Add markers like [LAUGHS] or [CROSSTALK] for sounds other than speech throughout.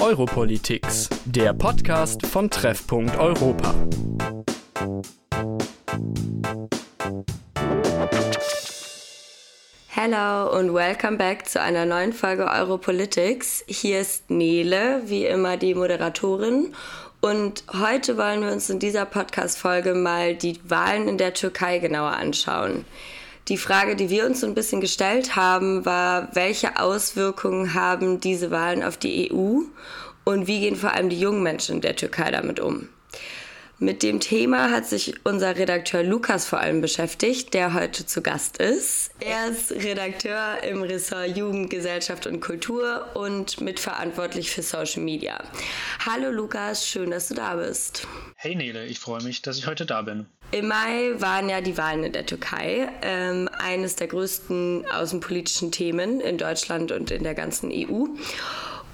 Europolitics, der Podcast von Treffpunkt Europa. Hello und welcome back zu einer neuen Folge Europolitics. Hier ist Nele, wie immer die Moderatorin. Und heute wollen wir uns in dieser Podcast-Folge mal die Wahlen in der Türkei genauer anschauen. Die Frage, die wir uns so ein bisschen gestellt haben, war, welche Auswirkungen haben diese Wahlen auf die EU und wie gehen vor allem die jungen Menschen der Türkei damit um? Mit dem Thema hat sich unser Redakteur Lukas vor allem beschäftigt, der heute zu Gast ist. Er ist Redakteur im Ressort Jugend, Gesellschaft und Kultur und mitverantwortlich für Social Media. Hallo Lukas, schön, dass du da bist. Hey Nele, ich freue mich, dass ich heute da bin. Im Mai waren ja die Wahlen in der Türkei, ähm, eines der größten außenpolitischen Themen in Deutschland und in der ganzen EU.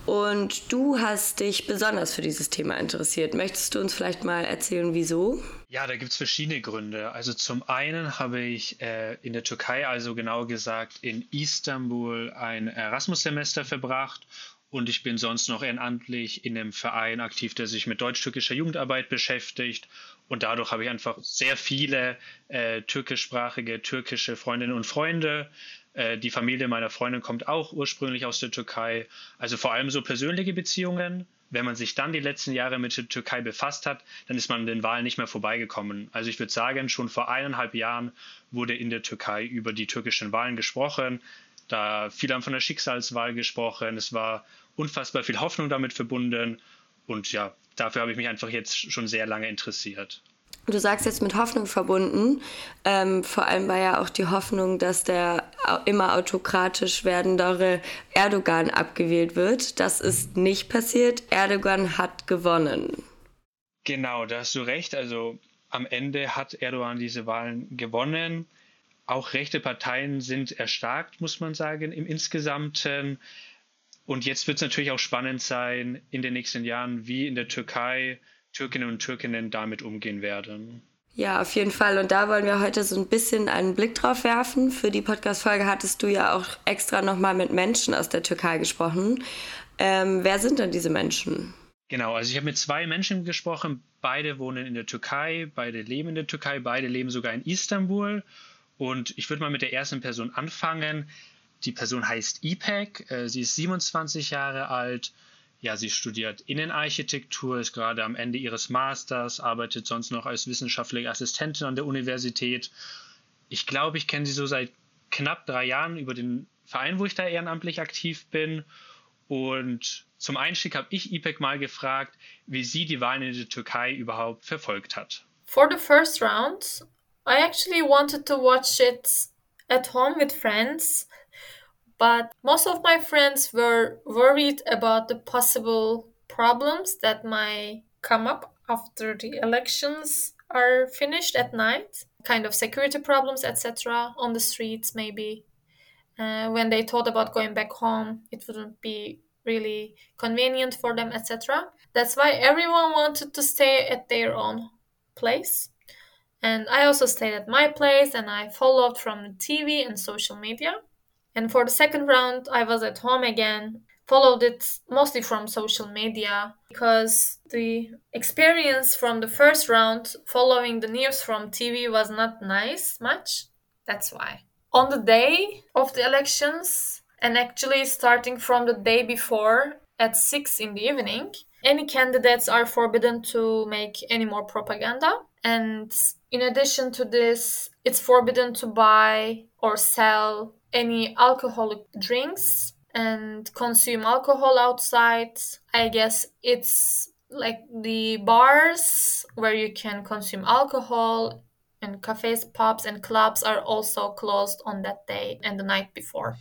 Und du hast dich besonders für dieses Thema interessiert. Möchtest du uns vielleicht mal erzählen, wieso? Ja, da gibt es verschiedene Gründe. Also zum einen habe ich äh, in der Türkei, also genau gesagt in Istanbul, ein Erasmus-Semester verbracht und ich bin sonst noch ehrenamtlich in einem Verein aktiv, der sich mit deutsch-türkischer Jugendarbeit beschäftigt. Und dadurch habe ich einfach sehr viele äh, türkischsprachige, türkische Freundinnen und Freunde. Äh, die Familie meiner Freundin kommt auch ursprünglich aus der Türkei. Also vor allem so persönliche Beziehungen. Wenn man sich dann die letzten Jahre mit der Türkei befasst hat, dann ist man an den Wahlen nicht mehr vorbeigekommen. Also ich würde sagen, schon vor eineinhalb Jahren wurde in der Türkei über die türkischen Wahlen gesprochen. Da viele haben von der Schicksalswahl gesprochen. Es war unfassbar viel Hoffnung damit verbunden. Und ja, dafür habe ich mich einfach jetzt schon sehr lange interessiert. Du sagst jetzt mit Hoffnung verbunden. Ähm, vor allem war ja auch die Hoffnung, dass der immer autokratisch werdendere Erdogan abgewählt wird. Das ist nicht passiert. Erdogan hat gewonnen. Genau, da hast du recht. Also am Ende hat Erdogan diese Wahlen gewonnen. Auch rechte Parteien sind erstarkt, muss man sagen, im Insgesamten. Und jetzt wird es natürlich auch spannend sein in den nächsten Jahren, wie in der Türkei Türkinnen und Türkinnen damit umgehen werden. Ja, auf jeden Fall. Und da wollen wir heute so ein bisschen einen Blick drauf werfen. Für die Podcast-Folge hattest du ja auch extra nochmal mit Menschen aus der Türkei gesprochen. Ähm, wer sind denn diese Menschen? Genau, also ich habe mit zwei Menschen gesprochen. Beide wohnen in der Türkei, beide leben in der Türkei, beide leben sogar in Istanbul. Und ich würde mal mit der ersten Person anfangen. Die Person heißt Ipek. Äh, sie ist 27 Jahre alt ja, sie studiert Innenarchitektur, ist gerade am Ende ihres Masters, arbeitet sonst noch als wissenschaftliche Assistentin an der Universität. Ich glaube, ich kenne sie so seit knapp drei Jahren über den Verein, wo ich da ehrenamtlich aktiv bin. Und zum Einstieg habe ich IPEC mal gefragt, wie sie die Wahlen in der Türkei überhaupt verfolgt hat. For the first round, I actually wanted to watch it at home with friends But most of my friends were worried about the possible problems that might come up after the elections are finished at night, kind of security problems, etc., on the streets, maybe. Uh, when they thought about going back home, it wouldn't be really convenient for them, etc. That's why everyone wanted to stay at their own place. And I also stayed at my place and I followed from TV and social media. And for the second round, I was at home again, followed it mostly from social media because the experience from the first round following the news from TV was not nice much. That's why. On the day of the elections, and actually starting from the day before at 6 in the evening, any candidates are forbidden to make any more propaganda. And in addition to this, it's forbidden to buy or sell any alcoholic drinks and consume alcohol outside. I guess it's like the bars where you can consume alcohol and cafes, pubs, and clubs are also closed on that day and the night before.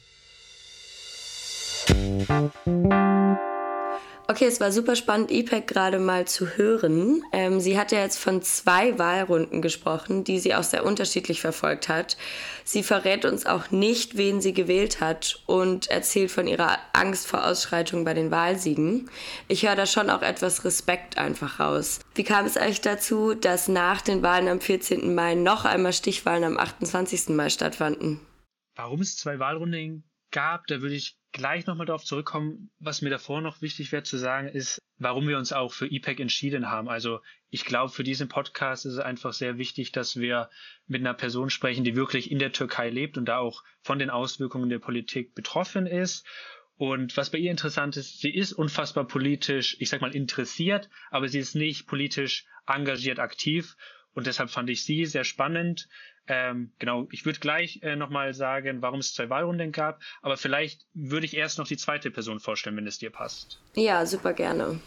Okay, es war super spannend, IPEC gerade mal zu hören. Ähm, sie hat ja jetzt von zwei Wahlrunden gesprochen, die sie auch sehr unterschiedlich verfolgt hat. Sie verrät uns auch nicht, wen sie gewählt hat und erzählt von ihrer Angst vor Ausschreitungen bei den Wahlsiegen. Ich höre da schon auch etwas Respekt einfach raus. Wie kam es eigentlich dazu, dass nach den Wahlen am 14. Mai noch einmal Stichwahlen am 28. Mai stattfanden? Warum es zwei Wahlrunden gab, da würde ich gleich nochmal darauf zurückkommen. Was mir davor noch wichtig wäre zu sagen, ist, warum wir uns auch für IPEC entschieden haben. Also ich glaube, für diesen Podcast ist es einfach sehr wichtig, dass wir mit einer Person sprechen, die wirklich in der Türkei lebt und da auch von den Auswirkungen der Politik betroffen ist. Und was bei ihr interessant ist, sie ist unfassbar politisch, ich sag mal, interessiert, aber sie ist nicht politisch engagiert aktiv. Und deshalb fand ich sie sehr spannend. Ähm, genau, ich würde gleich äh, nochmal sagen, warum es zwei Wahlrunden gab, aber vielleicht würde ich erst noch die zweite Person vorstellen, wenn es dir passt. Ja, super gerne.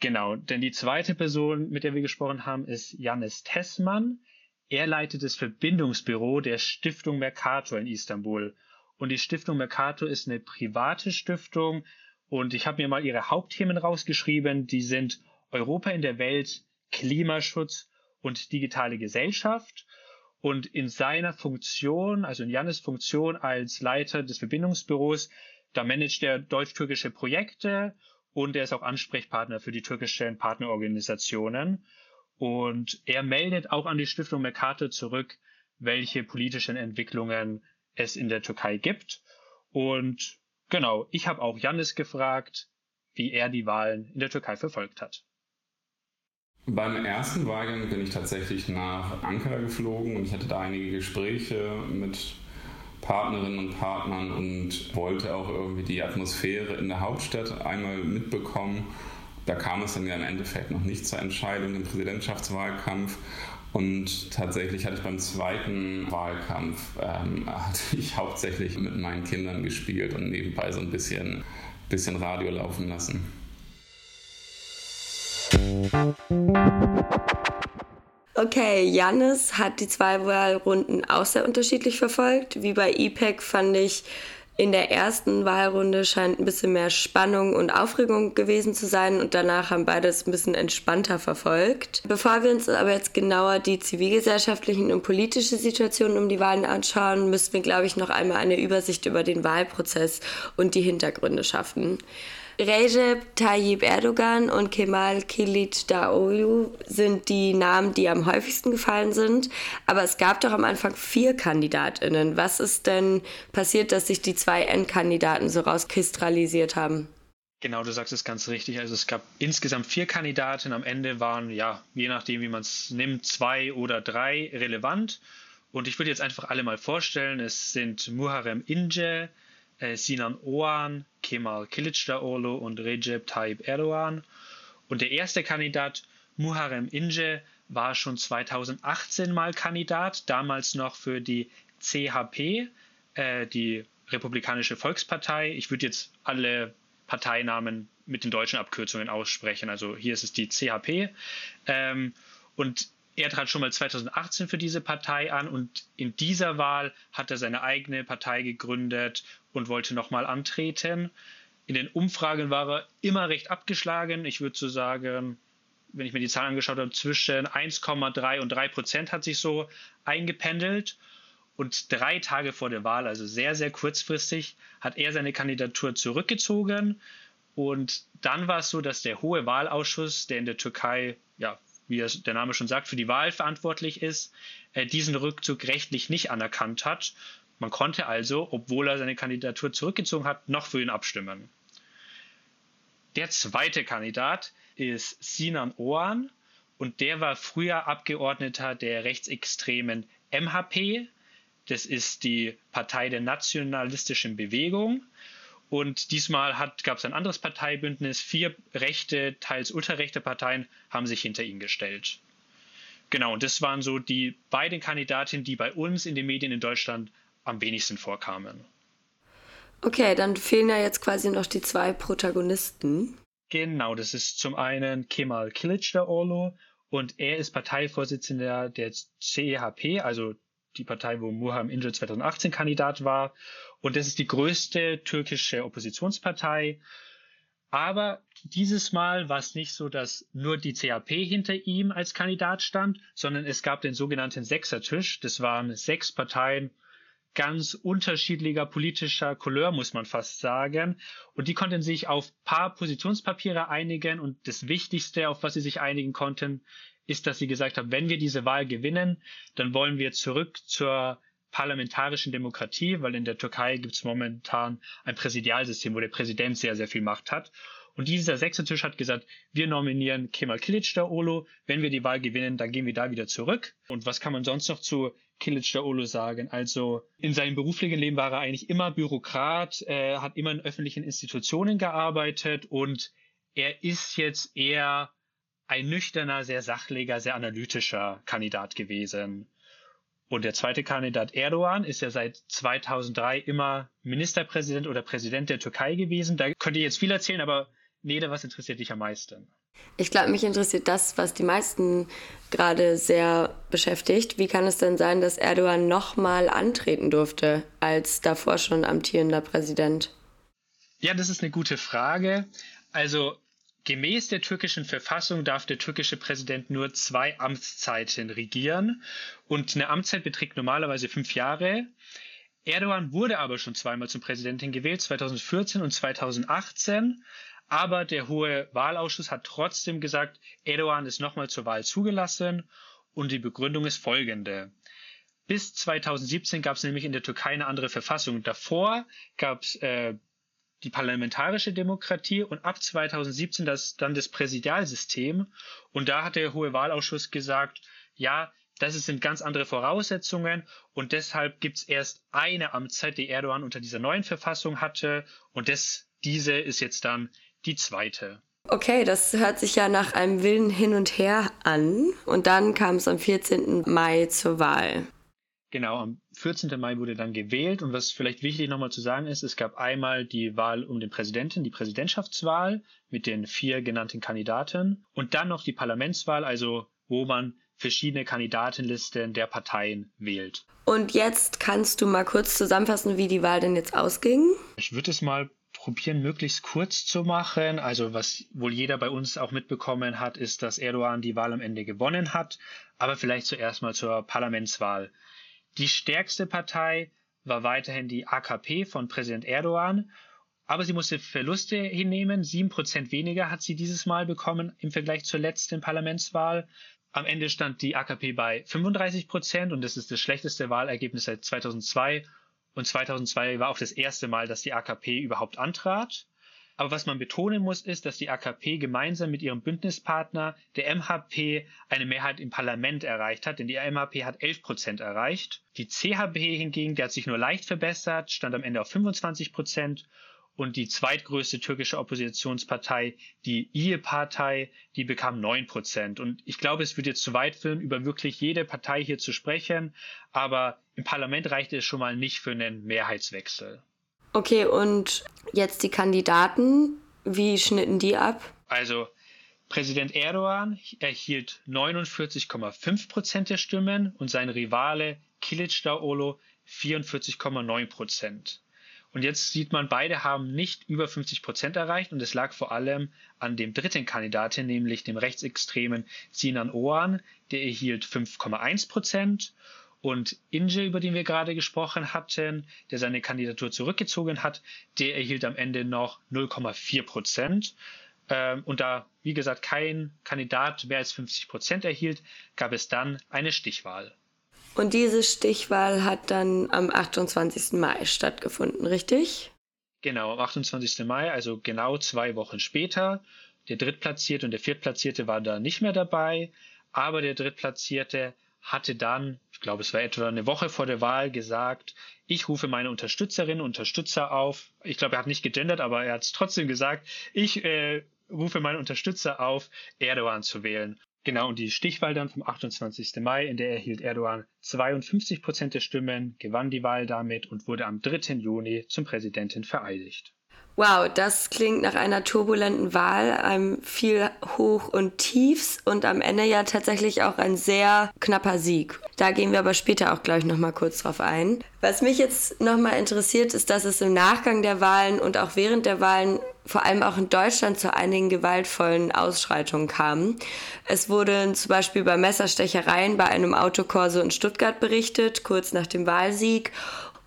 Genau, denn die zweite Person, mit der wir gesprochen haben, ist Janis Tessmann. Er leitet das Verbindungsbüro der Stiftung Mercator in Istanbul. Und die Stiftung Mercator ist eine private Stiftung und ich habe mir mal ihre Hauptthemen rausgeschrieben. Die sind Europa in der Welt, Klimaschutz und digitale Gesellschaft. Und in seiner Funktion, also in Jannes Funktion als Leiter des Verbindungsbüros, da managt er deutsch-türkische Projekte und er ist auch Ansprechpartner für die türkischen Partnerorganisationen. Und er meldet auch an die Stiftung Mercator zurück, welche politischen Entwicklungen es in der Türkei gibt. Und genau, ich habe auch Jannis gefragt, wie er die Wahlen in der Türkei verfolgt hat. Beim ersten Wahlgang bin ich tatsächlich nach Ankara geflogen und ich hatte da einige Gespräche mit Partnerinnen und Partnern und wollte auch irgendwie die Atmosphäre in der Hauptstadt einmal mitbekommen. Da kam es dann ja im Endeffekt noch nicht zur Entscheidung im Präsidentschaftswahlkampf. Und tatsächlich hatte ich beim zweiten Wahlkampf ähm, [LAUGHS] hatte ich hauptsächlich mit meinen Kindern gespielt und nebenbei so ein bisschen, bisschen Radio laufen lassen. Okay, Jannis hat die zwei Wahlrunden auch sehr unterschiedlich verfolgt. Wie bei IPEC fand ich, in der ersten Wahlrunde scheint ein bisschen mehr Spannung und Aufregung gewesen zu sein und danach haben beide es ein bisschen entspannter verfolgt. Bevor wir uns aber jetzt genauer die zivilgesellschaftlichen und politische Situationen um die Wahlen anschauen, müssen wir, glaube ich, noch einmal eine Übersicht über den Wahlprozess und die Hintergründe schaffen. Recep Tayyip Erdogan und Kemal Kılıçdaroğlu sind die Namen, die am häufigsten gefallen sind. Aber es gab doch am Anfang vier KandidatInnen. Was ist denn passiert, dass sich die zwei Endkandidaten so rauskristallisiert haben? Genau, du sagst es ganz richtig. Also es gab insgesamt vier Kandidaten. Am Ende waren, ja, je nachdem, wie man es nimmt, zwei oder drei relevant. Und ich würde jetzt einfach alle mal vorstellen. Es sind Muharrem Ince, äh, Sinan Oğan, Kemal Kılıçdaroğlu und Recep Tayyip Erdogan. Und der erste Kandidat, Muharrem Ince, war schon 2018 mal Kandidat, damals noch für die CHP, äh, die Republikanische Volkspartei. Ich würde jetzt alle Parteinamen mit den deutschen Abkürzungen aussprechen. Also hier ist es die CHP. Ähm, und er trat schon mal 2018 für diese Partei an und in dieser Wahl hat er seine eigene Partei gegründet und wollte nochmal antreten. In den Umfragen war er immer recht abgeschlagen. Ich würde so sagen, wenn ich mir die Zahlen angeschaut habe, zwischen 1,3 und 3 Prozent hat sich so eingependelt. Und drei Tage vor der Wahl, also sehr, sehr kurzfristig, hat er seine Kandidatur zurückgezogen. Und dann war es so, dass der Hohe Wahlausschuss, der in der Türkei ja, wie der Name schon sagt, für die Wahl verantwortlich ist, äh, diesen Rückzug rechtlich nicht anerkannt hat. Man konnte also, obwohl er seine Kandidatur zurückgezogen hat, noch für ihn abstimmen. Der zweite Kandidat ist Sinan Oğan und der war früher Abgeordneter der rechtsextremen MHP. Das ist die Partei der nationalistischen Bewegung. Und diesmal gab es ein anderes Parteibündnis. Vier rechte, teils ultrarechte Parteien haben sich hinter ihn gestellt. Genau, und das waren so die beiden Kandidatinnen, die bei uns in den Medien in Deutschland am wenigsten vorkamen. Okay, dann fehlen ja jetzt quasi noch die zwei Protagonisten. Genau, das ist zum einen Kemal Kılıçdaroğlu und er ist Parteivorsitzender der CHP, also die Partei, wo Muharrem Ince 2018 Kandidat war. Und das ist die größte türkische Oppositionspartei. Aber dieses Mal war es nicht so, dass nur die CHP hinter ihm als Kandidat stand, sondern es gab den sogenannten Sechsertisch. Das waren sechs Parteien ganz unterschiedlicher politischer Couleur, muss man fast sagen. Und die konnten sich auf paar Positionspapiere einigen. Und das Wichtigste, auf was sie sich einigen konnten, ist, dass sie gesagt haben, wenn wir diese Wahl gewinnen, dann wollen wir zurück zur parlamentarischen Demokratie, weil in der Türkei gibt es momentan ein Präsidialsystem, wo der Präsident sehr, sehr viel Macht hat. Und dieser sechste Tisch hat gesagt, wir nominieren Kemal Kılıçdaroğlu. Wenn wir die Wahl gewinnen, dann gehen wir da wieder zurück. Und was kann man sonst noch zu Kılıçdaroğlu sagen? Also in seinem beruflichen Leben war er eigentlich immer Bürokrat, äh, hat immer in öffentlichen Institutionen gearbeitet und er ist jetzt eher ein nüchterner, sehr sachlicher, sehr analytischer Kandidat gewesen. Und der zweite Kandidat Erdogan ist ja seit 2003 immer Ministerpräsident oder Präsident der Türkei gewesen. Da könnt ihr jetzt viel erzählen, aber Nede, was interessiert dich am meisten? Ich glaube, mich interessiert das, was die meisten gerade sehr beschäftigt. Wie kann es denn sein, dass Erdogan nochmal antreten durfte als davor schon amtierender Präsident? Ja, das ist eine gute Frage. Also Gemäß der türkischen Verfassung darf der türkische Präsident nur zwei Amtszeiten regieren und eine Amtszeit beträgt normalerweise fünf Jahre. Erdogan wurde aber schon zweimal zum Präsidenten gewählt, 2014 und 2018. Aber der Hohe Wahlausschuss hat trotzdem gesagt, Erdogan ist nochmal zur Wahl zugelassen und die Begründung ist folgende. Bis 2017 gab es nämlich in der Türkei eine andere Verfassung. Davor gab es äh, die parlamentarische Demokratie und ab 2017 das, dann das Präsidialsystem. Und da hat der Hohe Wahlausschuss gesagt, ja, das sind ganz andere Voraussetzungen und deshalb gibt es erst eine Amtszeit, die Erdogan unter dieser neuen Verfassung hatte und das, diese ist jetzt dann die zweite. Okay, das hört sich ja nach einem wilden Hin und Her an und dann kam es am 14. Mai zur Wahl. Genau, am 14. Mai wurde dann gewählt und was vielleicht wichtig nochmal zu sagen ist, es gab einmal die Wahl um den Präsidenten, die Präsidentschaftswahl mit den vier genannten Kandidaten und dann noch die Parlamentswahl, also wo man verschiedene Kandidatenlisten der Parteien wählt. Und jetzt kannst du mal kurz zusammenfassen, wie die Wahl denn jetzt ausging? Ich würde es mal probieren, möglichst kurz zu machen. Also was wohl jeder bei uns auch mitbekommen hat, ist, dass Erdogan die Wahl am Ende gewonnen hat. Aber vielleicht zuerst mal zur Parlamentswahl. Die stärkste Partei war weiterhin die AKP von Präsident Erdogan, aber sie musste Verluste hinnehmen. Sieben Prozent weniger hat sie dieses Mal bekommen im Vergleich zur letzten Parlamentswahl. Am Ende stand die AKP bei 35 Prozent und das ist das schlechteste Wahlergebnis seit 2002. Und 2002 war auch das erste Mal, dass die AKP überhaupt antrat. Aber was man betonen muss, ist, dass die AKP gemeinsam mit ihrem Bündnispartner, der MHP, eine Mehrheit im Parlament erreicht hat, denn die MHP hat 11 Prozent erreicht. Die CHP hingegen, der hat sich nur leicht verbessert, stand am Ende auf 25 Prozent. Und die zweitgrößte türkische Oppositionspartei, die IE-Partei, die bekam 9 Prozent. Und ich glaube, es würde jetzt zu weit führen, über wirklich jede Partei hier zu sprechen. Aber im Parlament reichte es schon mal nicht für einen Mehrheitswechsel. Okay, und jetzt die Kandidaten, wie schnitten die ab? Also Präsident Erdogan erhielt 49,5 Prozent der Stimmen und sein Rivale Kılıçdaroğlu 44,9 Prozent. Und jetzt sieht man, beide haben nicht über 50 Prozent erreicht und es lag vor allem an dem dritten Kandidaten, nämlich dem rechtsextremen Sinan Oğan, der erhielt 5,1 Prozent und Inge, über den wir gerade gesprochen hatten, der seine Kandidatur zurückgezogen hat, der erhielt am Ende noch 0,4 Prozent. Ähm, und da, wie gesagt, kein Kandidat mehr als 50 Prozent erhielt, gab es dann eine Stichwahl. Und diese Stichwahl hat dann am 28. Mai stattgefunden, richtig? Genau, am 28. Mai, also genau zwei Wochen später. Der Drittplatzierte und der Viertplatzierte waren da nicht mehr dabei, aber der Drittplatzierte hatte dann, ich glaube, es war etwa eine Woche vor der Wahl, gesagt, ich rufe meine Unterstützerinnen und Unterstützer auf. Ich glaube, er hat nicht gegendert, aber er hat es trotzdem gesagt. Ich äh, rufe meine Unterstützer auf, Erdogan zu wählen. Genau, und die Stichwahl dann vom 28. Mai, in der erhielt Erdogan 52 Prozent der Stimmen, gewann die Wahl damit und wurde am 3. Juni zum Präsidenten vereidigt. Wow, das klingt nach einer turbulenten Wahl, einem viel Hoch und Tiefs und am Ende ja tatsächlich auch ein sehr knapper Sieg. Da gehen wir aber später auch gleich nochmal kurz drauf ein. Was mich jetzt nochmal interessiert, ist, dass es im Nachgang der Wahlen und auch während der Wahlen vor allem auch in Deutschland zu einigen gewaltvollen Ausschreitungen kam. Es wurde zum Beispiel bei Messerstechereien bei einem Autokorso in Stuttgart berichtet, kurz nach dem Wahlsieg.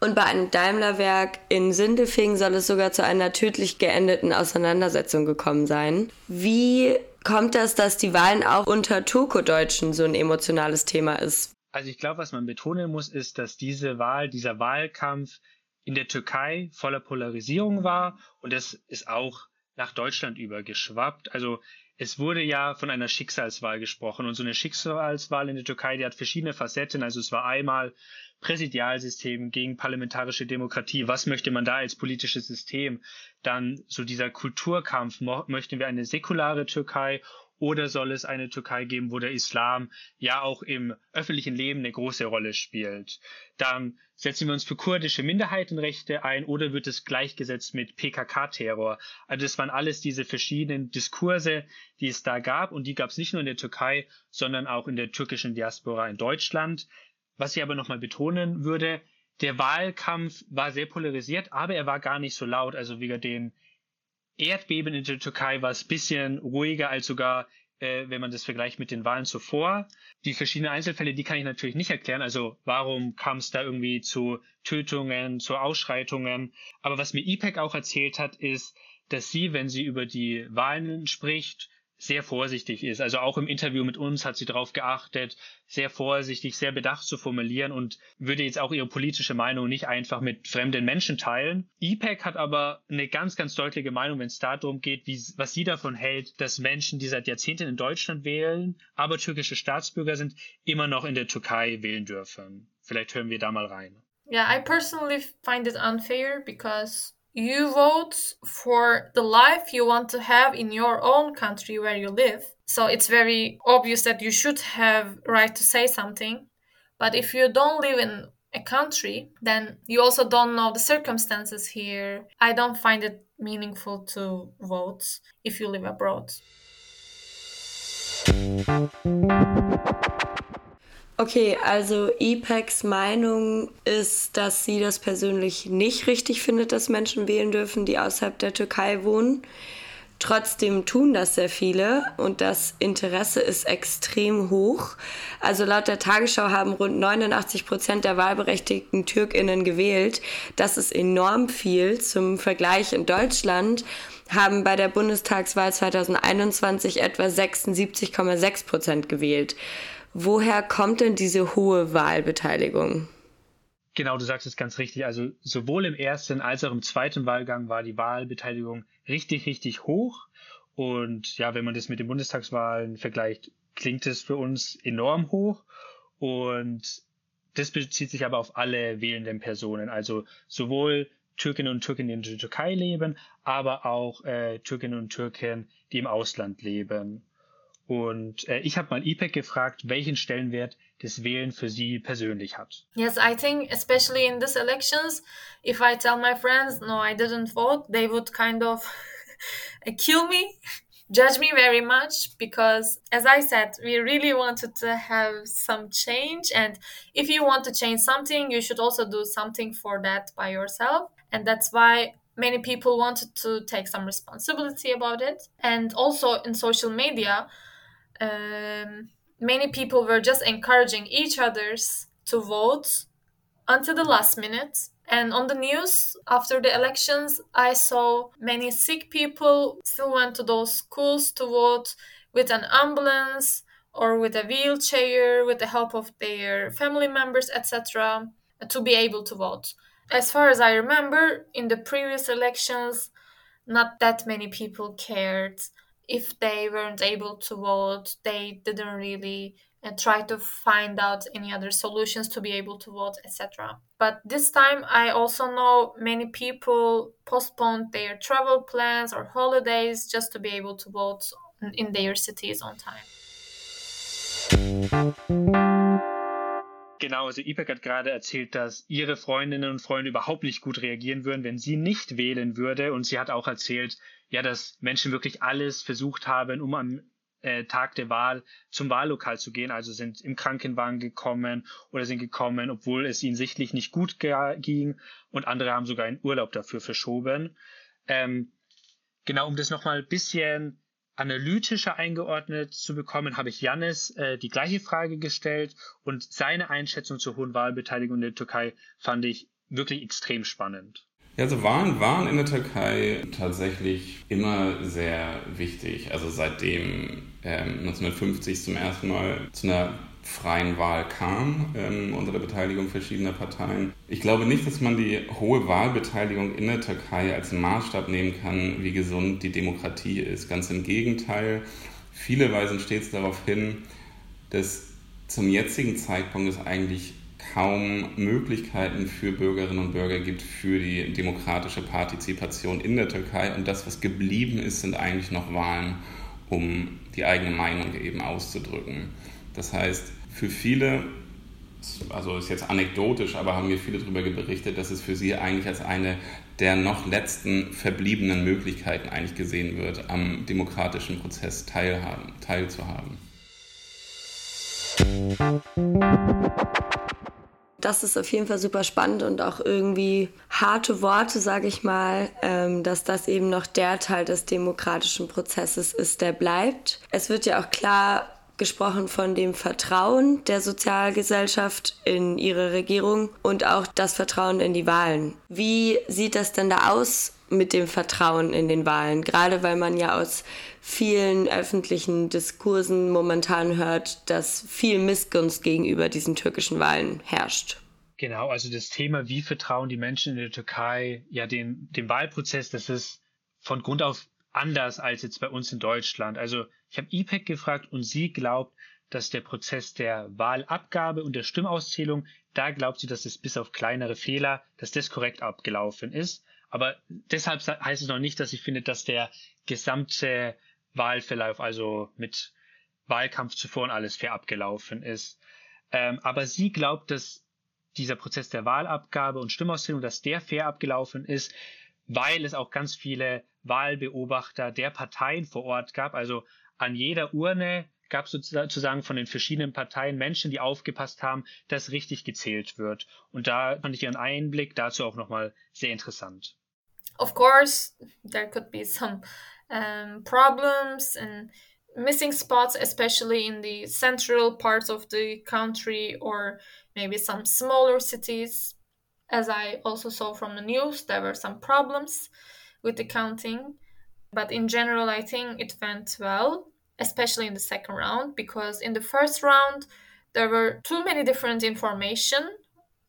Und bei einem Daimlerwerk in Sindelfingen soll es sogar zu einer tödlich geendeten Auseinandersetzung gekommen sein. Wie kommt das, dass die Wahlen auch unter Turko-Deutschen so ein emotionales Thema ist? Also ich glaube, was man betonen muss, ist, dass diese Wahl, dieser Wahlkampf in der Türkei voller Polarisierung war und das ist auch nach Deutschland übergeschwappt. Also es wurde ja von einer Schicksalswahl gesprochen und so eine Schicksalswahl in der Türkei, die hat verschiedene Facetten. Also es war einmal Präsidialsystem gegen parlamentarische Demokratie. Was möchte man da als politisches System? Dann so dieser Kulturkampf. Möchten wir eine säkulare Türkei oder soll es eine Türkei geben, wo der Islam ja auch im öffentlichen Leben eine große Rolle spielt? Dann setzen wir uns für kurdische Minderheitenrechte ein oder wird es gleichgesetzt mit PKK-Terror? Also das waren alles diese verschiedenen Diskurse, die es da gab und die gab es nicht nur in der Türkei, sondern auch in der türkischen Diaspora in Deutschland. Was ich aber nochmal betonen würde, der Wahlkampf war sehr polarisiert, aber er war gar nicht so laut. Also wegen den Erdbeben in der Türkei war es bisschen ruhiger als sogar, äh, wenn man das vergleicht mit den Wahlen zuvor. Die verschiedenen Einzelfälle, die kann ich natürlich nicht erklären. Also warum kam es da irgendwie zu Tötungen, zu Ausschreitungen? Aber was mir IPEC auch erzählt hat, ist, dass sie, wenn sie über die Wahlen spricht, sehr vorsichtig ist. Also auch im Interview mit uns hat sie darauf geachtet, sehr vorsichtig, sehr bedacht zu formulieren und würde jetzt auch ihre politische Meinung nicht einfach mit fremden Menschen teilen. IPEC hat aber eine ganz, ganz deutliche Meinung, wenn es darum geht, wie, was sie davon hält, dass Menschen, die seit Jahrzehnten in Deutschland wählen, aber türkische Staatsbürger sind, immer noch in der Türkei wählen dürfen. Vielleicht hören wir da mal rein. Yeah, I personally find it unfair because you vote for the life you want to have in your own country where you live. So it's very obvious that you should have right to say something. But if you don't live in a country then you also don't know the circumstances here. I don't find it meaningful to vote if you live abroad Okay, also EPECs Meinung ist, dass sie das persönlich nicht richtig findet, dass Menschen wählen dürfen, die außerhalb der Türkei wohnen. Trotzdem tun das sehr viele und das Interesse ist extrem hoch. Also laut der Tagesschau haben rund 89 Prozent der wahlberechtigten Türkinnen gewählt. Das ist enorm viel. Zum Vergleich in Deutschland haben bei der Bundestagswahl 2021 etwa 76,6 Prozent gewählt. Woher kommt denn diese hohe Wahlbeteiligung? Genau, du sagst es ganz richtig. Also sowohl im ersten als auch im zweiten Wahlgang war die Wahlbeteiligung richtig, richtig hoch. Und ja, wenn man das mit den Bundestagswahlen vergleicht, klingt es für uns enorm hoch. Und das bezieht sich aber auf alle wählenden Personen. Also sowohl Türkinnen und Türken, die in der Türkei leben, aber auch äh, Türkinnen und Türken, die im Ausland leben. Und äh, ich habe mal IPEC gefragt, welchen Stellenwert das Wählen für sie persönlich hat. Yes, I think especially in these elections, if I tell my friends, no, I didn't vote, they would kind of [LAUGHS] kill me, judge me very much because as I said, we really wanted to have some change and if you want to change something, you should also do something for that by yourself. And that's why many people wanted to take some responsibility about it. And also in social media, um, many people were just encouraging each others to vote until the last minute. And on the news after the elections, I saw many sick people still went to those schools to vote with an ambulance or with a wheelchair with the help of their family members, etc., to be able to vote. As far as I remember, in the previous elections, not that many people cared if they weren't able to vote, they didn't really uh, try to find out any other solutions to be able to vote, etc. But this time, I also know many people postponed their travel plans or holidays just to be able to vote in their cities on time. Genau, also IPEC hat gerade erzählt, dass ihre Freundinnen und Freunde überhaupt nicht gut reagieren würden, wenn sie nicht wählen würde. Und sie hat auch erzählt, ja, dass Menschen wirklich alles versucht haben, um am äh, Tag der Wahl zum Wahllokal zu gehen, also sind im Krankenwagen gekommen oder sind gekommen, obwohl es ihnen sichtlich nicht gut ging und andere haben sogar einen Urlaub dafür verschoben. Ähm, genau, um das nochmal ein bisschen analytischer eingeordnet zu bekommen, habe ich Jannis äh, die gleiche Frage gestellt und seine Einschätzung zur hohen Wahlbeteiligung in der Türkei fand ich wirklich extrem spannend. Ja, also Wahlen waren in der Türkei tatsächlich immer sehr wichtig. Also seitdem ähm, 1950 zum ersten Mal zu einer freien Wahl kam, ähm, unter der Beteiligung verschiedener Parteien. Ich glaube nicht, dass man die hohe Wahlbeteiligung in der Türkei als Maßstab nehmen kann, wie gesund die Demokratie ist. Ganz im Gegenteil. Viele weisen stets darauf hin, dass zum jetzigen Zeitpunkt es eigentlich kaum Möglichkeiten für Bürgerinnen und Bürger gibt für die demokratische Partizipation in der Türkei. Und das, was geblieben ist, sind eigentlich noch Wahlen, um die eigene Meinung eben auszudrücken. Das heißt, für viele, also ist jetzt anekdotisch, aber haben mir viele darüber berichtet, dass es für sie eigentlich als eine der noch letzten verbliebenen Möglichkeiten eigentlich gesehen wird, am demokratischen Prozess teilhaben, teilzuhaben. Das ist auf jeden Fall super spannend und auch irgendwie harte Worte, sage ich mal, ähm, dass das eben noch der Teil des demokratischen Prozesses ist, der bleibt. Es wird ja auch klar gesprochen von dem Vertrauen der Sozialgesellschaft in ihre Regierung und auch das Vertrauen in die Wahlen. Wie sieht das denn da aus mit dem Vertrauen in den Wahlen? Gerade weil man ja aus vielen öffentlichen Diskursen momentan hört, dass viel Missgunst gegenüber diesen türkischen Wahlen herrscht. Genau, also das Thema, wie vertrauen die Menschen in der Türkei ja dem, dem Wahlprozess, das ist von Grund auf anders als jetzt bei uns in Deutschland. Also ich habe IPEC gefragt und sie glaubt, dass der Prozess der Wahlabgabe und der Stimmauszählung, da glaubt sie, dass es bis auf kleinere Fehler, dass das korrekt abgelaufen ist. Aber deshalb heißt es noch nicht, dass ich finde, dass der gesamte Wahlverlauf, also mit Wahlkampf zuvor und alles fair abgelaufen ist. Ähm, aber sie glaubt, dass dieser Prozess der Wahlabgabe und Stimmauszählung, dass der fair abgelaufen ist, weil es auch ganz viele Wahlbeobachter der Parteien vor Ort gab. Also an jeder Urne gab es sozusagen von den verschiedenen Parteien Menschen, die aufgepasst haben, dass richtig gezählt wird. Und da fand ich ihren Einblick dazu auch nochmal sehr interessant. Of course, there could be some um, problems and missing spots, especially in the central parts of the country or maybe some smaller cities. As I also saw from the news, there were some problems with the counting. But in general, I think it went well, especially in the second round, because in the first round, there were too many different information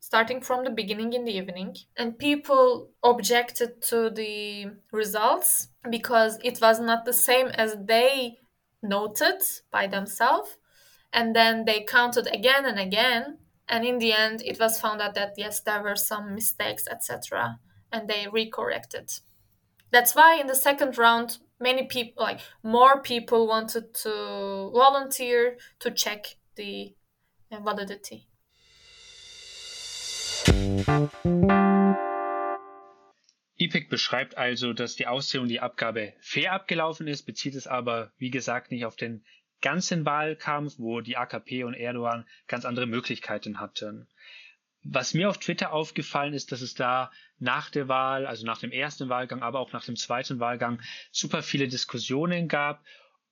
starting from the beginning in the evening and people objected to the results because it was not the same as they noted by themselves and then they counted again and again and in the end it was found out that yes there were some mistakes etc and they recorrected. That's why in the second round many people like more people wanted to volunteer to check the validity IPEC beschreibt also, dass die Auszählung die Abgabe fair abgelaufen ist, bezieht es aber, wie gesagt, nicht auf den ganzen Wahlkampf, wo die AKP und Erdogan ganz andere Möglichkeiten hatten. Was mir auf Twitter aufgefallen ist, dass es da nach der Wahl, also nach dem ersten Wahlgang, aber auch nach dem zweiten Wahlgang, super viele Diskussionen gab,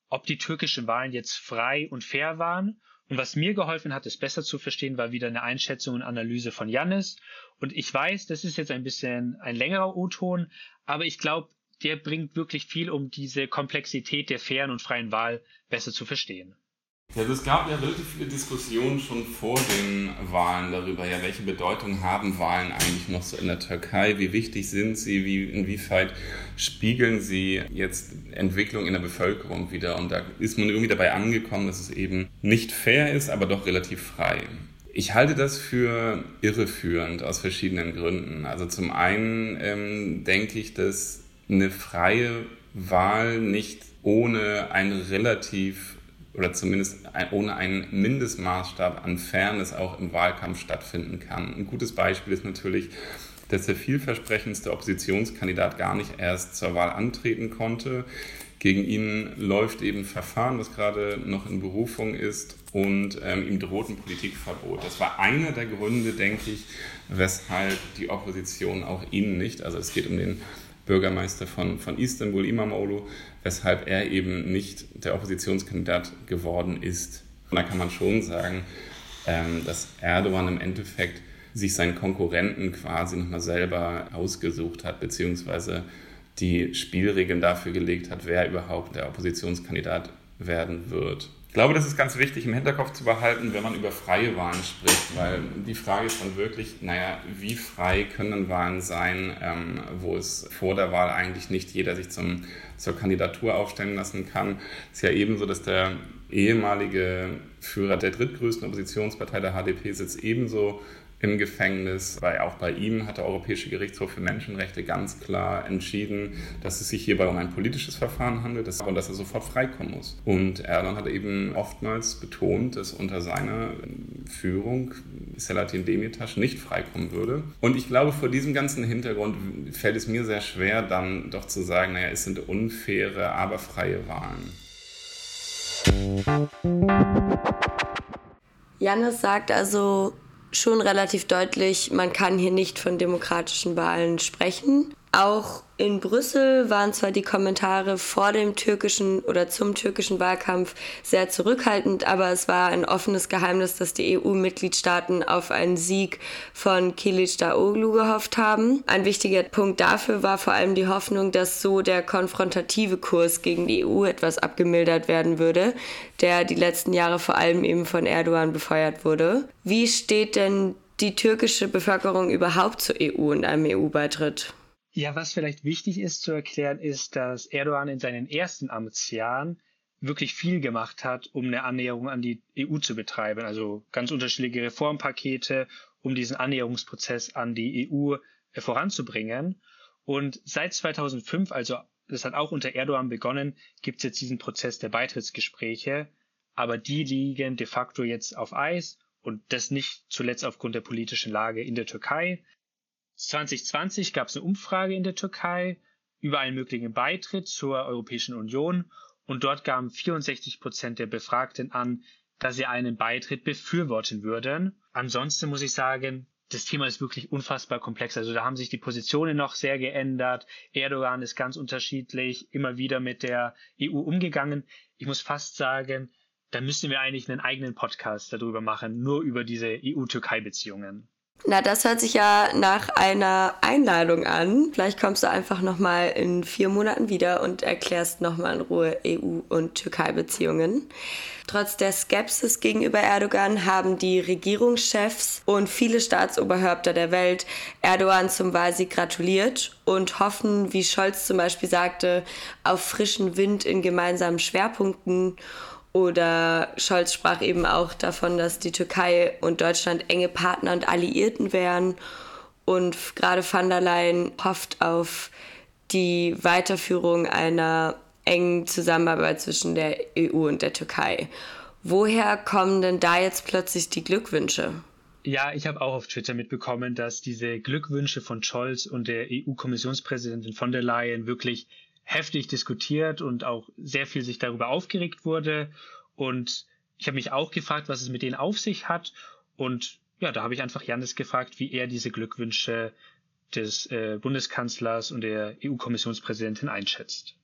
ob die türkischen Wahlen jetzt frei und fair waren. Und was mir geholfen hat, es besser zu verstehen, war wieder eine Einschätzung und Analyse von Jannis. Und ich weiß, das ist jetzt ein bisschen ein längerer O-Ton, aber ich glaube, der bringt wirklich viel, um diese Komplexität der fairen und freien Wahl besser zu verstehen. Ja, also es gab ja relativ viele Diskussionen schon vor den Wahlen darüber, ja, welche Bedeutung haben Wahlen eigentlich noch so in der Türkei, wie wichtig sind sie, wie, inwieweit spiegeln sie jetzt Entwicklung in der Bevölkerung wieder. Und da ist man irgendwie dabei angekommen, dass es eben nicht fair ist, aber doch relativ frei. Ich halte das für irreführend aus verschiedenen Gründen. Also zum einen ähm, denke ich, dass eine freie Wahl nicht ohne ein relativ oder zumindest ohne einen Mindestmaßstab an Fairness auch im Wahlkampf stattfinden kann. Ein gutes Beispiel ist natürlich, dass der vielversprechendste Oppositionskandidat gar nicht erst zur Wahl antreten konnte. Gegen ihn läuft eben Verfahren, das gerade noch in Berufung ist und ähm, ihm droht ein Politikverbot. Das war einer der Gründe, denke ich, weshalb die Opposition auch ihn nicht, also es geht um den Bürgermeister von, von Istanbul, Imamoglu, weshalb er eben nicht der Oppositionskandidat geworden ist. Und da kann man schon sagen, ähm, dass Erdogan im Endeffekt sich seinen Konkurrenten quasi nochmal selber ausgesucht hat, beziehungsweise die Spielregeln dafür gelegt hat, wer überhaupt der Oppositionskandidat werden wird. Ich glaube, das ist ganz wichtig im Hinterkopf zu behalten, wenn man über freie Wahlen spricht, weil die Frage ist dann wirklich, naja, wie frei können Wahlen sein, ähm, wo es vor der Wahl eigentlich nicht jeder sich zum, zur Kandidatur aufstellen lassen kann. Es ist ja ebenso, dass der ehemalige Führer der drittgrößten Oppositionspartei der HDP sitzt ebenso im Gefängnis, weil auch bei ihm hat der Europäische Gerichtshof für Menschenrechte ganz klar entschieden, dass es sich hierbei um ein politisches Verfahren handelt und dass er sofort freikommen muss. Und Erdogan hat eben oftmals betont, dass unter seiner Führung Selatin Demirtas nicht freikommen würde. Und ich glaube, vor diesem ganzen Hintergrund fällt es mir sehr schwer, dann doch zu sagen, naja, es sind unfaire, aber freie Wahlen. Janis sagt also, schon relativ deutlich, man kann hier nicht von demokratischen Wahlen sprechen. Auch in Brüssel waren zwar die Kommentare vor dem türkischen oder zum türkischen Wahlkampf sehr zurückhaltend, aber es war ein offenes Geheimnis, dass die EU-Mitgliedstaaten auf einen Sieg von Kilic Daoglu gehofft haben. Ein wichtiger Punkt dafür war vor allem die Hoffnung, dass so der konfrontative Kurs gegen die EU etwas abgemildert werden würde, der die letzten Jahre vor allem eben von Erdogan befeuert wurde. Wie steht denn die türkische Bevölkerung überhaupt zur EU und einem EU-Beitritt? Ja, was vielleicht wichtig ist zu erklären, ist, dass Erdogan in seinen ersten Amtsjahren wirklich viel gemacht hat, um eine Annäherung an die EU zu betreiben. Also ganz unterschiedliche Reformpakete, um diesen Annäherungsprozess an die EU äh, voranzubringen. Und seit 2005, also das hat auch unter Erdogan begonnen, gibt es jetzt diesen Prozess der Beitrittsgespräche. Aber die liegen de facto jetzt auf Eis und das nicht zuletzt aufgrund der politischen Lage in der Türkei. 2020 gab es eine Umfrage in der Türkei über einen möglichen Beitritt zur Europäischen Union und dort gaben 64 Prozent der Befragten an, dass sie einen Beitritt befürworten würden. Ansonsten muss ich sagen, das Thema ist wirklich unfassbar komplex. Also da haben sich die Positionen noch sehr geändert. Erdogan ist ganz unterschiedlich immer wieder mit der EU umgegangen. Ich muss fast sagen, da müssen wir eigentlich einen eigenen Podcast darüber machen, nur über diese EU-Türkei-Beziehungen. Na, das hört sich ja nach einer Einladung an. Vielleicht kommst du einfach nochmal in vier Monaten wieder und erklärst nochmal in Ruhe EU- und Türkei-Beziehungen. Trotz der Skepsis gegenüber Erdogan haben die Regierungschefs und viele Staatsoberhäupter der Welt Erdogan zum Wahlsieg gratuliert und hoffen, wie Scholz zum Beispiel sagte, auf frischen Wind in gemeinsamen Schwerpunkten oder Scholz sprach eben auch davon, dass die Türkei und Deutschland enge Partner und Alliierten wären. Und gerade van der Leyen hofft auf die Weiterführung einer engen Zusammenarbeit zwischen der EU und der Türkei. Woher kommen denn da jetzt plötzlich die Glückwünsche? Ja, ich habe auch auf Twitter mitbekommen, dass diese Glückwünsche von Scholz und der EU-Kommissionspräsidentin von der Leyen wirklich heftig diskutiert und auch sehr viel sich darüber aufgeregt wurde. Und ich habe mich auch gefragt, was es mit denen auf sich hat. Und ja, da habe ich einfach Janis gefragt, wie er diese Glückwünsche des äh, Bundeskanzlers und der EU-Kommissionspräsidentin einschätzt.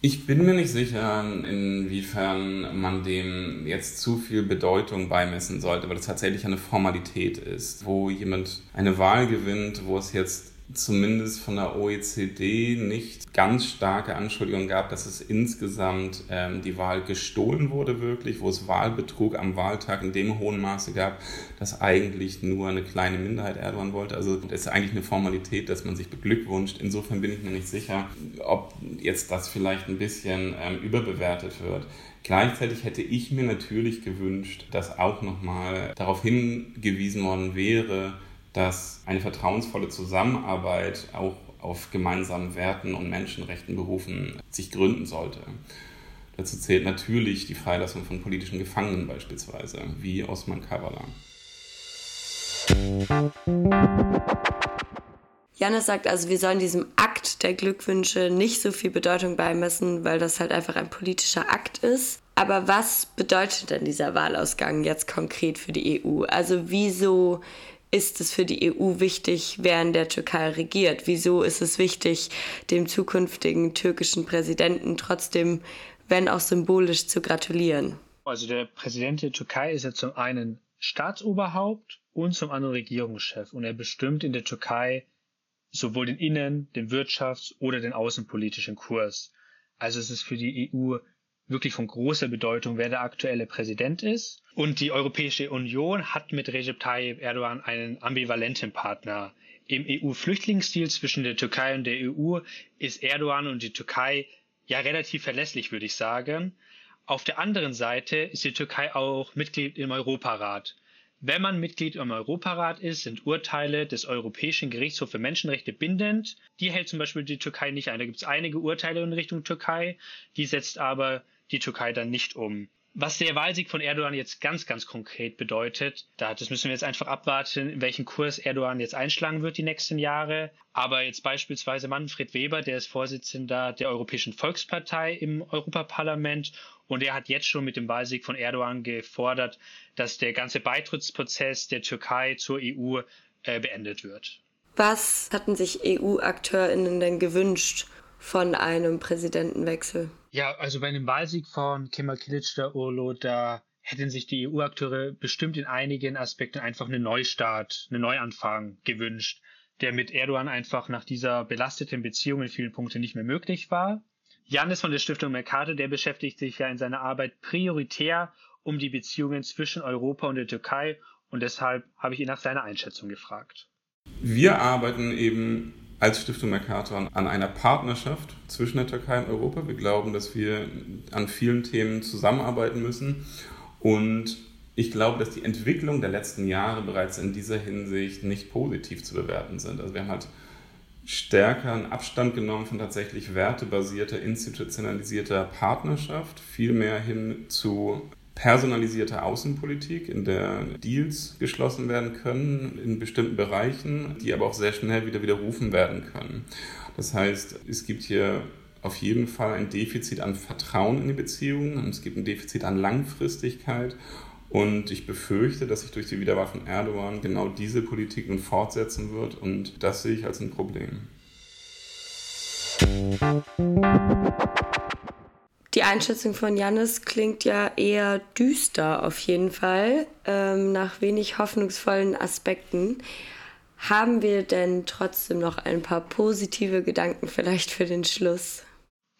Ich bin mir nicht sicher, inwiefern man dem jetzt zu viel Bedeutung beimessen sollte, weil es tatsächlich eine Formalität ist, wo jemand eine Wahl gewinnt, wo es jetzt zumindest von der OECD nicht ganz starke Anschuldigungen gab, dass es insgesamt ähm, die Wahl gestohlen wurde wirklich, wo es Wahlbetrug am Wahltag in dem hohen Maße gab, dass eigentlich nur eine kleine Minderheit Erdogan wollte. Also es ist eigentlich eine Formalität, dass man sich beglückwünscht. Insofern bin ich mir nicht sicher, ob jetzt das vielleicht ein bisschen ähm, überbewertet wird. Gleichzeitig hätte ich mir natürlich gewünscht, dass auch nochmal darauf hingewiesen worden wäre, dass eine vertrauensvolle Zusammenarbeit auch auf gemeinsamen Werten und Menschenrechten berufen sich gründen sollte. Dazu zählt natürlich die Freilassung von politischen Gefangenen beispielsweise, wie Osman Kavala. Janis sagt also, wir sollen diesem Akt der Glückwünsche nicht so viel Bedeutung beimessen, weil das halt einfach ein politischer Akt ist. Aber was bedeutet denn dieser Wahlausgang jetzt konkret für die EU? Also wieso ist es für die EU wichtig, wer in der Türkei regiert? Wieso ist es wichtig, dem zukünftigen türkischen Präsidenten trotzdem, wenn auch symbolisch, zu gratulieren? Also der Präsident der Türkei ist ja zum einen Staatsoberhaupt und zum anderen Regierungschef und er bestimmt in der Türkei sowohl den innen-, den Wirtschafts- oder den außenpolitischen Kurs. Also es ist für die EU wirklich von großer Bedeutung, wer der aktuelle Präsident ist. Und die Europäische Union hat mit Recep Tayyip Erdogan einen ambivalenten Partner. Im EU-Flüchtlingsdeal zwischen der Türkei und der EU ist Erdogan und die Türkei ja relativ verlässlich, würde ich sagen. Auf der anderen Seite ist die Türkei auch Mitglied im Europarat. Wenn man Mitglied im Europarat ist, sind Urteile des Europäischen Gerichtshofs für Menschenrechte bindend. Die hält zum Beispiel die Türkei nicht ein. Da gibt es einige Urteile in Richtung Türkei, die setzt aber die Türkei dann nicht um. Was der Wahlsieg von Erdogan jetzt ganz, ganz konkret bedeutet, das müssen wir jetzt einfach abwarten, welchen Kurs Erdogan jetzt einschlagen wird die nächsten Jahre. Aber jetzt beispielsweise Manfred Weber, der ist Vorsitzender der Europäischen Volkspartei im Europaparlament und er hat jetzt schon mit dem Wahlsieg von Erdogan gefordert, dass der ganze Beitrittsprozess der Türkei zur EU äh, beendet wird. Was hatten sich EU-AkteurInnen denn gewünscht von einem Präsidentenwechsel? Ja, also bei einem Wahlsieg von Kemal Kılıçdaroğlu, da hätten sich die EU-Akteure bestimmt in einigen Aspekten einfach einen Neustart, einen Neuanfang gewünscht, der mit Erdogan einfach nach dieser belasteten Beziehung in vielen Punkten nicht mehr möglich war. Janis von der Stiftung Mercator, der beschäftigt sich ja in seiner Arbeit prioritär um die Beziehungen zwischen Europa und der Türkei und deshalb habe ich ihn nach seiner Einschätzung gefragt. Wir arbeiten eben als Stiftung Mercator an einer Partnerschaft zwischen der Türkei und Europa. Wir glauben, dass wir an vielen Themen zusammenarbeiten müssen. Und ich glaube, dass die Entwicklung der letzten Jahre bereits in dieser Hinsicht nicht positiv zu bewerten sind. Also wir haben halt stärker einen Abstand genommen von tatsächlich wertebasierter, institutionalisierter Partnerschaft, viel mehr hin zu personalisierte Außenpolitik, in der Deals geschlossen werden können in bestimmten Bereichen, die aber auch sehr schnell wieder widerrufen werden können. Das heißt, es gibt hier auf jeden Fall ein Defizit an Vertrauen in die Beziehungen und es gibt ein Defizit an Langfristigkeit. Und ich befürchte, dass sich durch die Wiederwahl von Erdogan genau diese Politik nun fortsetzen wird und das sehe ich als ein Problem. Die Einschätzung von Jannis klingt ja eher düster auf jeden Fall, ähm, nach wenig hoffnungsvollen Aspekten. Haben wir denn trotzdem noch ein paar positive Gedanken vielleicht für den Schluss?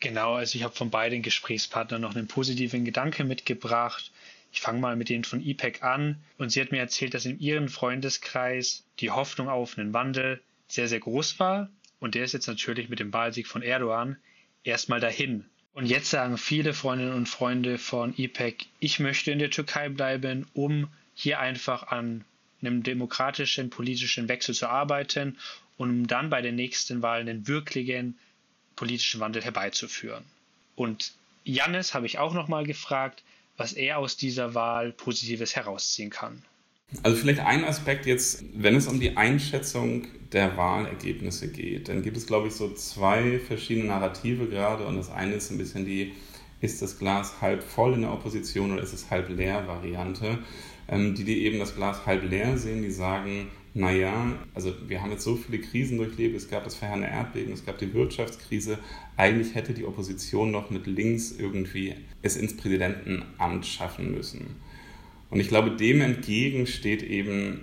Genau, also ich habe von beiden Gesprächspartnern noch einen positiven Gedanke mitgebracht. Ich fange mal mit denen von IPEC an und sie hat mir erzählt, dass in ihrem Freundeskreis die Hoffnung auf einen Wandel sehr, sehr groß war und der ist jetzt natürlich mit dem Wahlsieg von Erdogan erstmal dahin. Und jetzt sagen viele Freundinnen und Freunde von IPEC, ich möchte in der Türkei bleiben, um hier einfach an einem demokratischen politischen Wechsel zu arbeiten und um dann bei den nächsten Wahlen den wirklichen politischen Wandel herbeizuführen. Und Jannis habe ich auch nochmal gefragt, was er aus dieser Wahl Positives herausziehen kann. Also vielleicht ein Aspekt jetzt, wenn es um die Einschätzung der Wahlergebnisse geht, dann gibt es, glaube ich, so zwei verschiedene Narrative gerade und das eine ist ein bisschen die, ist das Glas halb voll in der Opposition oder ist es halb leer Variante, ähm, die, die eben das Glas halb leer sehen, die sagen, naja, also wir haben jetzt so viele Krisen durchlebt, es gab das verheerende Erdbeben, es gab die Wirtschaftskrise, eigentlich hätte die Opposition noch mit links irgendwie es ins Präsidentenamt schaffen müssen. Und ich glaube, dem entgegen steht eben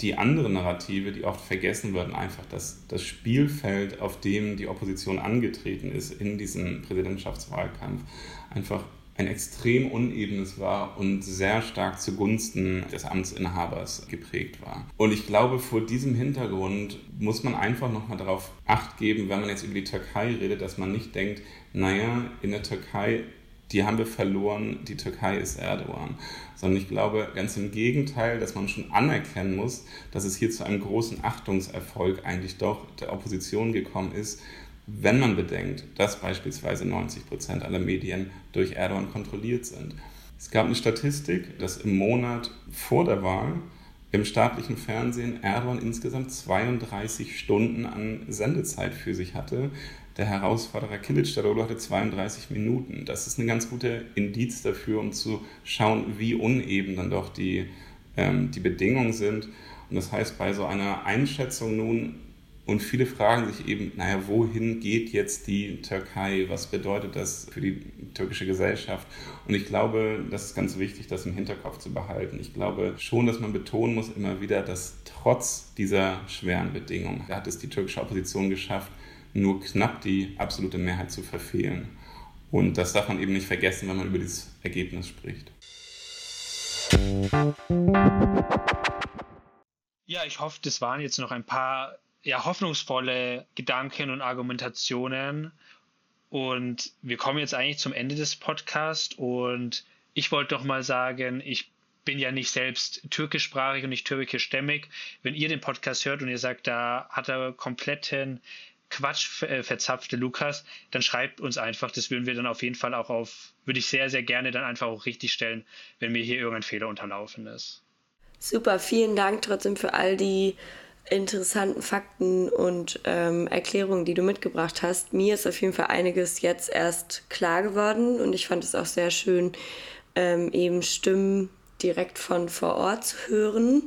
die andere Narrative, die oft vergessen wird, einfach dass das Spielfeld, auf dem die Opposition angetreten ist in diesem Präsidentschaftswahlkampf, einfach ein extrem unebenes war und sehr stark zugunsten des Amtsinhabers geprägt war. Und ich glaube, vor diesem Hintergrund muss man einfach nochmal darauf acht geben, wenn man jetzt über die Türkei redet, dass man nicht denkt, naja, in der Türkei die haben wir verloren, die Türkei ist Erdogan. Sondern ich glaube ganz im Gegenteil, dass man schon anerkennen muss, dass es hier zu einem großen Achtungserfolg eigentlich doch der Opposition gekommen ist, wenn man bedenkt, dass beispielsweise 90 Prozent aller Medien durch Erdogan kontrolliert sind. Es gab eine Statistik, dass im Monat vor der Wahl im staatlichen Fernsehen Erdogan insgesamt 32 Stunden an Sendezeit für sich hatte. Der Herausforderer Kilic Darolo hatte 32 Minuten. Das ist ein ganz guter Indiz dafür, um zu schauen, wie uneben dann doch die, ähm, die Bedingungen sind. Und das heißt, bei so einer Einschätzung nun, und viele fragen sich eben, naja, wohin geht jetzt die Türkei? Was bedeutet das für die türkische Gesellschaft? Und ich glaube, das ist ganz wichtig, das im Hinterkopf zu behalten. Ich glaube schon, dass man betonen muss immer wieder, dass trotz dieser schweren Bedingungen, hat es die türkische Opposition geschafft, nur knapp die absolute Mehrheit zu verfehlen. Und das darf man eben nicht vergessen, wenn man über dieses Ergebnis spricht. Ja, ich hoffe, das waren jetzt noch ein paar ja, hoffnungsvolle Gedanken und Argumentationen. Und wir kommen jetzt eigentlich zum Ende des Podcasts. Und ich wollte doch mal sagen, ich bin ja nicht selbst türkischsprachig und nicht türkischstämmig. Wenn ihr den Podcast hört und ihr sagt, da hat er kompletten Quatsch äh, verzapfte Lukas, dann schreibt uns einfach. Das würden wir dann auf jeden Fall auch auf, würde ich sehr, sehr gerne dann einfach auch richtig stellen, wenn mir hier irgendein Fehler unterlaufen ist. Super, vielen Dank trotzdem für all die interessanten Fakten und ähm, Erklärungen, die du mitgebracht hast. Mir ist auf jeden Fall einiges jetzt erst klar geworden und ich fand es auch sehr schön, ähm, eben Stimmen direkt von vor Ort zu hören.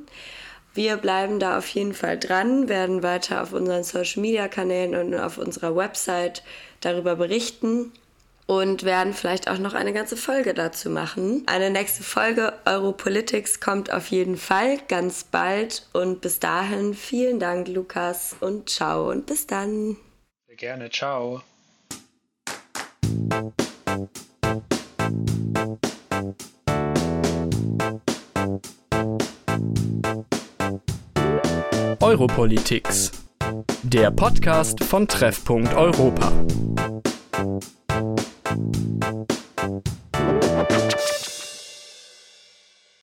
Wir bleiben da auf jeden Fall dran, werden weiter auf unseren Social-Media-Kanälen und auf unserer Website darüber berichten und werden vielleicht auch noch eine ganze Folge dazu machen. Eine nächste Folge Europolitics kommt auf jeden Fall ganz bald und bis dahin vielen Dank Lukas und ciao und bis dann. Sehr gerne, ciao. Europolitics, der Podcast von Treffpunkt Europa. Thank you.